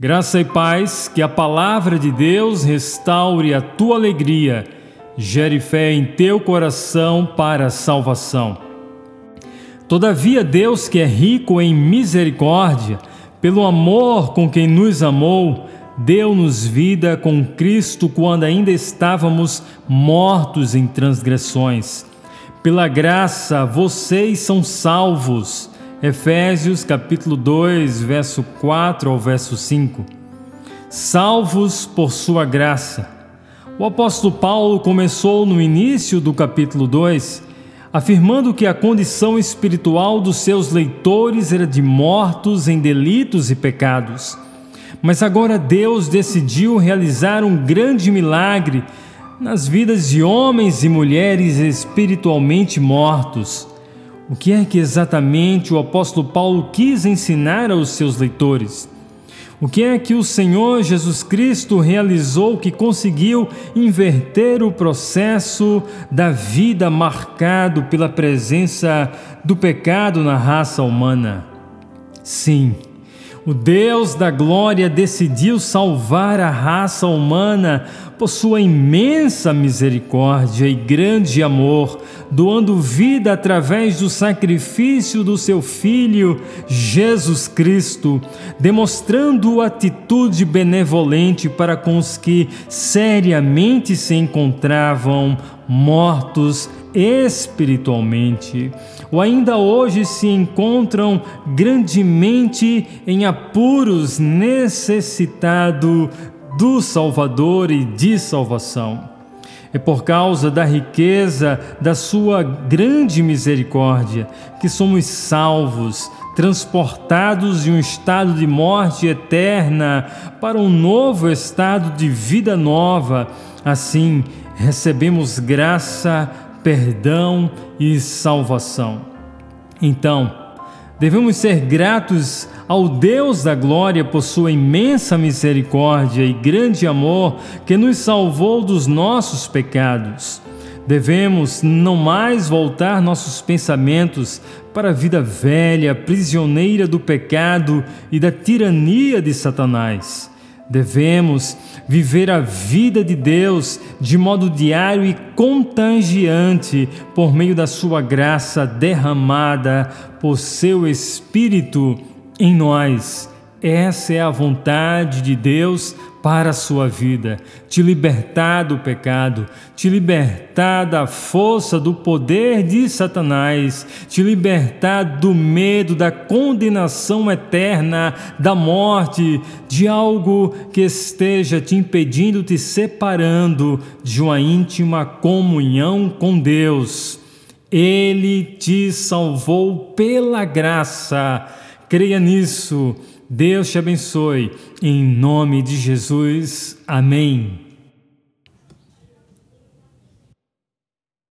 Graça e paz, que a palavra de Deus restaure a tua alegria, gere fé em teu coração para a salvação. Todavia, Deus, que é rico em misericórdia, pelo amor com quem nos amou, deu-nos vida com Cristo quando ainda estávamos mortos em transgressões. Pela graça, vocês são salvos Efésios capítulo 2, verso 4 ao verso 5. Salvos por sua graça. O apóstolo Paulo começou no início do capítulo 2 afirmando que a condição espiritual dos seus leitores era de mortos em delitos e pecados. Mas agora Deus decidiu realizar um grande milagre nas vidas de homens e mulheres espiritualmente mortos. O que é que exatamente o apóstolo Paulo quis ensinar aos seus leitores? O que é que o Senhor Jesus Cristo realizou que conseguiu inverter o processo da vida marcado pela presença do pecado na raça humana? Sim, o Deus da glória decidiu salvar a raça humana por sua imensa misericórdia e grande amor, doando vida através do sacrifício do seu Filho, Jesus Cristo, demonstrando atitude benevolente para com os que seriamente se encontravam mortos espiritualmente, ou ainda hoje se encontram grandemente em apuros, necessitado do Salvador e de salvação. É por causa da riqueza da sua grande misericórdia que somos salvos, transportados de um estado de morte eterna para um novo estado de vida nova. Assim, recebemos graça, perdão e salvação. Então, devemos ser gratos ao Deus da glória por sua imensa misericórdia e grande amor que nos salvou dos nossos pecados. Devemos não mais voltar nossos pensamentos para a vida velha, prisioneira do pecado e da tirania de Satanás Devemos viver a vida de Deus de modo diário e contagiante por meio da Sua graça derramada por Seu Espírito em nós. Essa é a vontade de Deus para a sua vida, te libertar do pecado, te libertar da força do poder de Satanás, te libertar do medo, da condenação eterna, da morte, de algo que esteja te impedindo, te separando de uma íntima comunhão com Deus. Ele te salvou pela graça. Creia nisso Deus te abençoe. Em nome de Jesus. Amém.